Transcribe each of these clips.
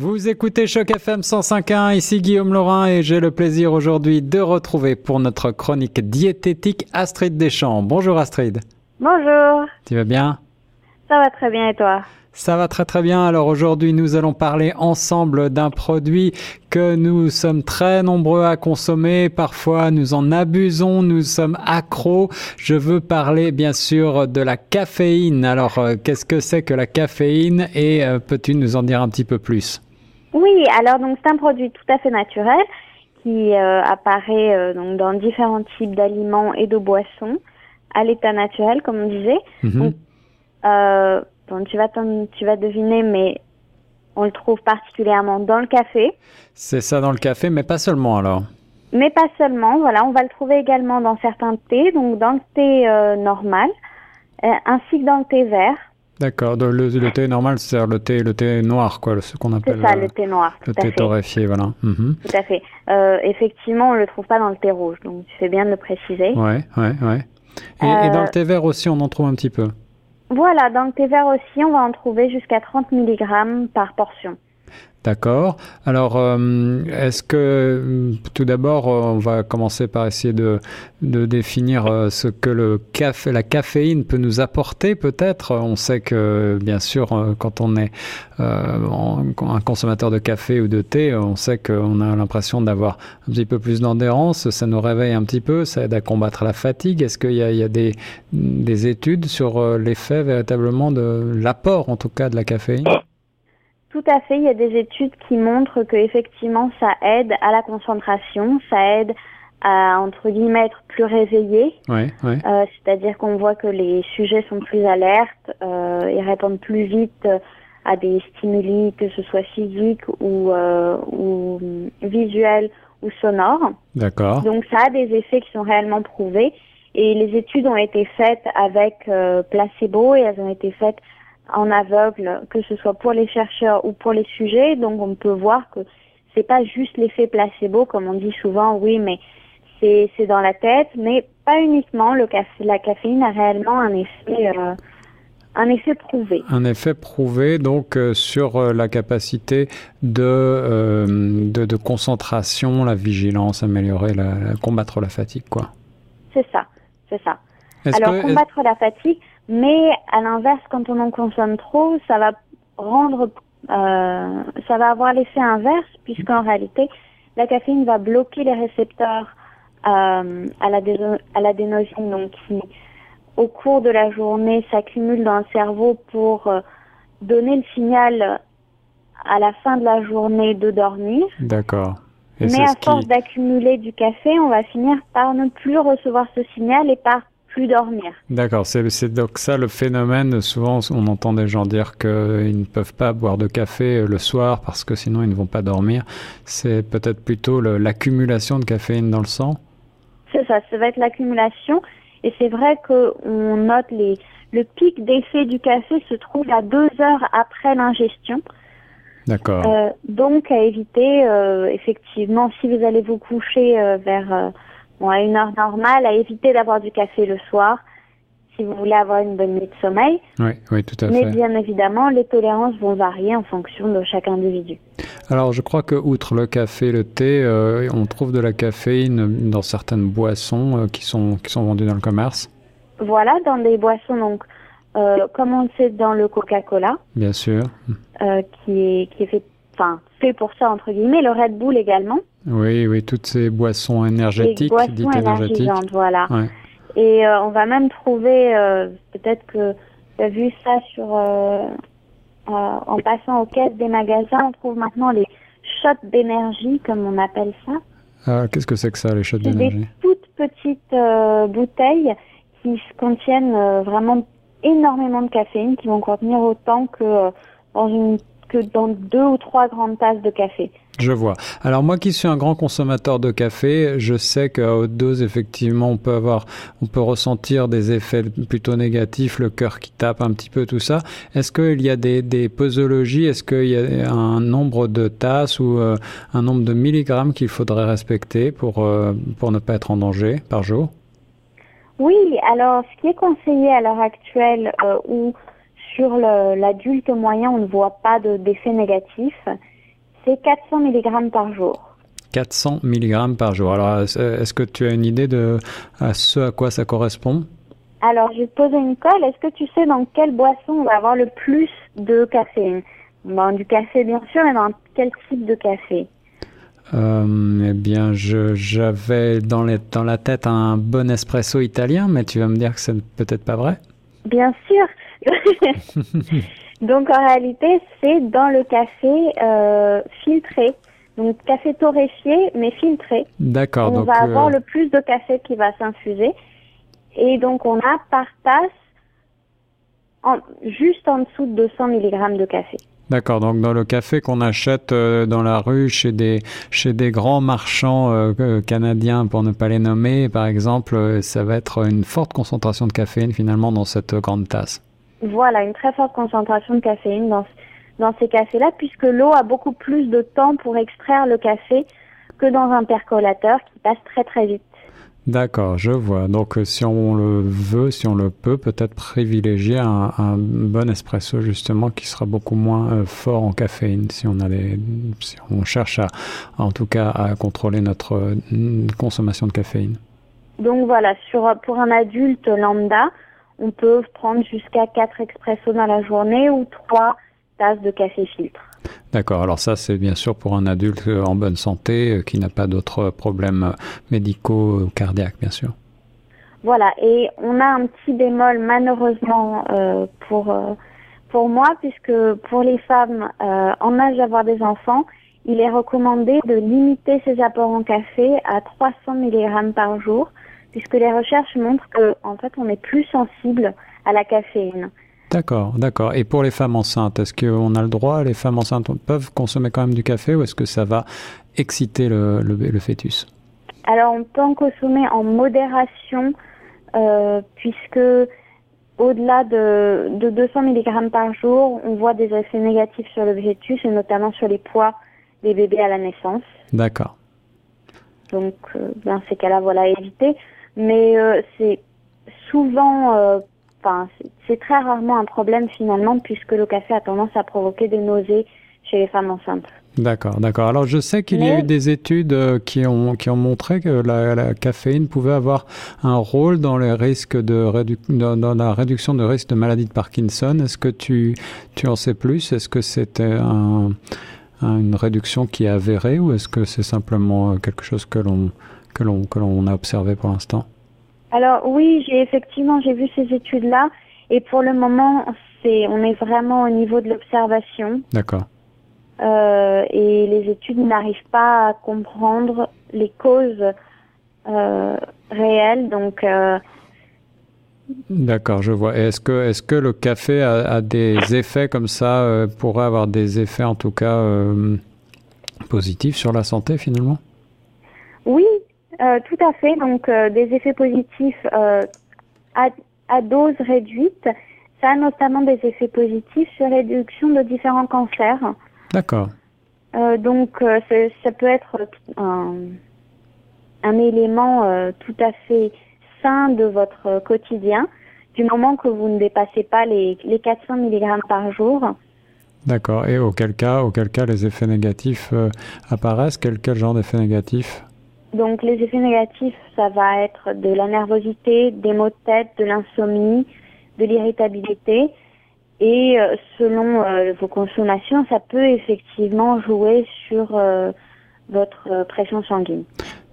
Vous écoutez Choc FM 105.1, ici Guillaume Laurin et j'ai le plaisir aujourd'hui de retrouver pour notre chronique diététique Astrid Deschamps. Bonjour Astrid. Bonjour. Tu vas bien? Ça va très bien et toi? Ça va très très bien. Alors aujourd'hui, nous allons parler ensemble d'un produit que nous sommes très nombreux à consommer. Parfois, nous en abusons, nous sommes accros. Je veux parler bien sûr de la caféine. Alors, euh, qu'est-ce que c'est que la caféine et euh, peux-tu nous en dire un petit peu plus? Oui, alors donc c'est un produit tout à fait naturel qui euh, apparaît euh, donc dans différents types d'aliments et de boissons à l'état naturel, comme on disait. Mhm. donc, euh, bon, tu vas tu vas deviner, mais on le trouve particulièrement dans le café. C'est ça dans le café, mais pas seulement alors. Mais pas seulement, voilà, on va le trouver également dans certains thés, donc dans le thé normal, ainsi que dans le thé vert. D'accord. Le, le, thé normal, c'est le thé, le thé noir, quoi, ce qu'on appelle. C'est ça, le thé noir. Le thé torréfié, voilà. Mhm. Tout à fait. Euh, effectivement, on le trouve pas dans le thé rouge, donc tu fais bien de le préciser. Ouais, ouais, ouais. Et, et, dans le euh, thé vert aussi, on en trouve un petit peu? Voilà, dans le thé vert aussi, on va en trouver jusqu'à 30 mg par portion. D'accord. Alors, euh, est-ce que tout d'abord, euh, on va commencer par essayer de, de définir euh, ce que la caféine peut nous apporter peut-être? On sait que, bien sûr, quand on est un consommateur de café ou de thé, on sait qu'on a l'impression d'avoir un petit peu plus d'endurance. Ça nous réveille un petit peu, ça aide à combattre la fatigue. Est-ce qu'il y a, il y a des, des études sur l'effet véritablement de l'apport, en tout cas, de la caféine? Tout à fait, il y a des études qui montrent que effectivement ça aide à la concentration, ça aide à entre guillemets être plus réveillé. Ouais, ouais. Euh, C'est-à-dire qu'on voit que les sujets sont plus alertes, euh, ils répondent plus vite à des stimuli, que ce soit physiques ou, euh, ou visuels ou sonores. D'accord. Donc ça a des effets qui sont réellement prouvés. Et les études ont été faites avec euh, placebo et elles ont été faites en aveugle, que ce soit pour les chercheurs ou pour les sujets. Donc on peut voir que c'est pas juste l'effet placebo, comme on dit souvent, oui, mais c'est c'est dans la tête, mais pas uniquement. Le café, la caféine a réellement un effet euh, un effet prouvé. Un effet prouvé donc euh, sur euh, la capacité de, de, de concentration, la vigilance, améliorer, la, combattre la fatigue, quoi. C'est ça, c'est ça. Alors combattre la fatigue, mais à l'inverse, quand on en consomme trop, ça va rendre, euh, ça va avoir l'effet inverse, puisqu'en réalité, la caféine va bloquer les récepteurs euh, à l'adénosine, donc qui, au cours de la journée, s'accumulent dans le cerveau pour euh, donner le signal à la fin de la journée de dormir. D'accord. Mais à force d'accumuler du café, on va finir par ne plus recevoir ce signal et par dormir. D'accord, c'est donc ça le phénomène. Souvent, on entend des gens dire qu'ils ne peuvent pas boire de café le soir parce que sinon ils ne vont pas dormir. C'est peut-être plutôt l'accumulation de caféine dans le sang? C'est ça, ça va être l'accumulation. Et c'est vrai qu'on note les, le pic d'effet du café se trouve à deux heures après l'ingestion. D'accord. Euh, donc à éviter, euh, effectivement, si vous allez vous coucher euh, vers bon, à une heure normale, à éviter d'avoir du café le soir si vous voulez avoir une bonne nuit de sommeil. Oui, oui, tout à fait. Mais bien évidemment, les tolérances vont varier en fonction de chaque individu. Alors, je crois que outre le café, le thé, euh, on trouve de la caféine dans certaines boissons euh, qui sont qui sont vendues dans le commerce. Voilà, dans des boissons donc euh, comme on le sait dans le Coca-Cola. Bien sûr. qui est qui est fait enfin fait pour ça entre guillemets, le Red Bull également. Oui, oui, toutes ces boissons énergétiques, boissons dites énergétiques. Voilà. Et euh, on va même trouver, euh, peut-être que tu as vu ça sur, euh, en passant aux caisses des magasins, on trouve maintenant les shots d'énergie, comme on appelle ça. Ah, qu'est-ce que c'est que ça, les shots d'énergie Des toutes petites bouteilles qui contiennent vraiment énormément de caféine, qui vont contenir autant que dans une que dans deux ou trois grandes tasses de café. Je vois. Alors moi qui suis un grand consommateur de café, je sais qu'à haute dose, effectivement, on peut avoir, on peut ressentir des effets plutôt négatifs, le cœur qui tape un petit peu, tout ça. Est-ce qu'il y a des, des posologies? Est-ce qu'il y a un nombre de tasses ou euh, un nombre de milligrammes qu'il faudrait respecter pour, euh, pour ne pas être en danger par jour? Oui, alors ce qui est conseillé à l'heure actuelle euh, où sur l'adulte moyen, on ne voit pas d'effet négatif. c'est 400 mg par jour. 400 mg par jour. Alors, est-ce que tu as une idée de à ce à quoi ça correspond? Alors, je vais te poser une colle. Est-ce que tu sais dans quelle boisson on va avoir le plus de caféine? Dans du café, bien sûr, mais dans quel type de café? Euh, eh bien, j'avais dans, dans la tête un bon espresso italien, mais tu vas me dire que c'est peut-être pas vrai Bien sûr. Donc en réalité, c'est dans le café euh, filtré. Donc café torréfié mais filtré. D'accord. On va avoir euh, le plus de café qui va s'infuser. Et donc on a par tasse en, juste en dessous de 200 mg de café. D'accord, donc dans le café qu'on achète euh, dans la rue chez des, chez des grands marchands canadiens, pour ne pas les nommer, par exemple, ça va être une forte concentration de caféine finalement dans cette grande tasse. Voilà, une très forte concentration de caféine dans, dans ces cafés-là, puisque l'eau a beaucoup plus de temps pour extraire le café que dans un percolateur qui passe très très vite. D'accord, je vois. Donc, euh, si on le veut, si on le peut, peut-être privilégier un, bon espresso justement qui sera beaucoup moins euh, fort en caféine. Si on a si on cherche à, en tout cas, à contrôler notre euh, consommation de caféine. Donc voilà, sur pour un adulte lambda, on peut prendre jusqu'à 4 expressos dans la journée ou 3 tasses de café filtre. D'accord, alors ça c'est bien sûr pour un adulte en bonne santé euh, qui n'a pas d'autres problèmes euh, médicaux ou cardiaques, bien sûr. Voilà, et on a un petit bémol malheureusement euh, pour, pour moi, puisque pour les femmes en âge d'avoir des enfants, il est recommandé de limiter ses apports en café à 300 mg par jour puisque les recherches montrent que en fait on est plus sensible à la caféine. D'accord, d'accord. Et pour les femmes enceintes, est-ce qu'on a le droit, les femmes enceintes peuvent consommer quand même du café ou est-ce que ça va exciter le, le, fœtus? Alors on peut en consommer en modération euh, puisque au-delà de, de 200 mg par jour, on voit des effets négatifs sur le fœtus et notamment sur les poids des bébés à la naissance. D'accord. Donc, euh, dans ces cas-là, voilà, éviter mais euh, c'est souvent, euh, enfin, c'est très rarement un problème finalement, puisque le café a tendance à provoquer des nausées chez les femmes enceintes. D'accord, d'accord. Alors je sais qu'il y a eu des études euh, qui ont, qui ont montré que la, caféine pouvait avoir un rôle dans les risques de dans, la réduction de risque de maladie de Parkinson. Est-ce que tu, tu en sais plus? Est-ce que c'était un, une réduction qui est avérée ou est-ce que c'est simplement quelque chose que l'on que l'on que l'on a observé pour l'instant Alors oui, j'ai effectivement j'ai vu ces études-là et pour le moment c'est on est vraiment au niveau de l'observation. D'accord. Euh, et les études n'arrivent pas à comprendre les causes euh, réelles donc. Euh, D'accord, je vois. Est-ce que, est-ce que le café a, des effets comme ça, pourrait avoir des effets en tout cas positifs sur la santé finalement? Oui, euh, tout à fait. Donc, euh, des effets positifs euh, à, à, dose réduite. Ça a notamment des effets positifs sur réduction de différents cancers. D'accord. donc, ça peut être un, un élément tout à fait sain de votre quotidien, du moment que vous ne dépassez pas les, les 400 mg par jour. D'accord. Et auquel cas, auquel cas les effets négatifs apparaissent quel, quel genre d'effets négatifs donc les effets négatifs, ça va être de la nervosité, des maux de tête, de l'insomnie, de l'irritabilité. Et euh, selon euh, vos consommations, ça peut effectivement jouer sur euh, votre pression sanguine.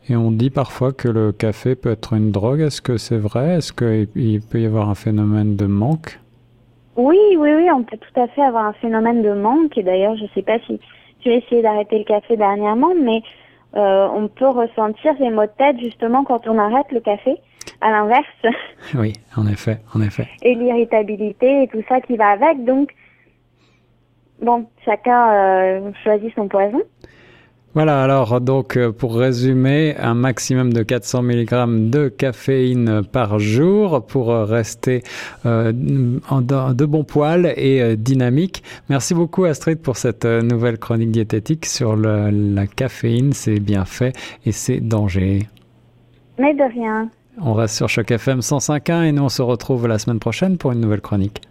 Et on dit parfois que le café peut être une drogue. Est-ce que c'est vrai? Est-ce qu'il peut y avoir un phénomène de manque? Oui, oui, oui, on peut tout à fait avoir un phénomène de manque. Et d'ailleurs, je ne sais pas si tu as essayé d'arrêter le café dernièrement, mais euh, on peut ressentir les maux de tête justement quand on arrête le café, à l'inverse. Oui, en effet, en effet. Et l'irritabilité et tout ça qui va avec. Donc, bon, chacun euh, choisit son poison. Voilà, alors donc euh, pour résumer, un maximum de 400 mg de caféine par jour pour euh, rester euh, en, de bon poil et dynamique. Merci beaucoup Astrid pour cette nouvelle chronique diététique sur la caféine, c'est bien fait et c'est danger. Mais de rien. On reste sur Choc FM 105.1 et nous on se retrouve la semaine prochaine pour une nouvelle chronique.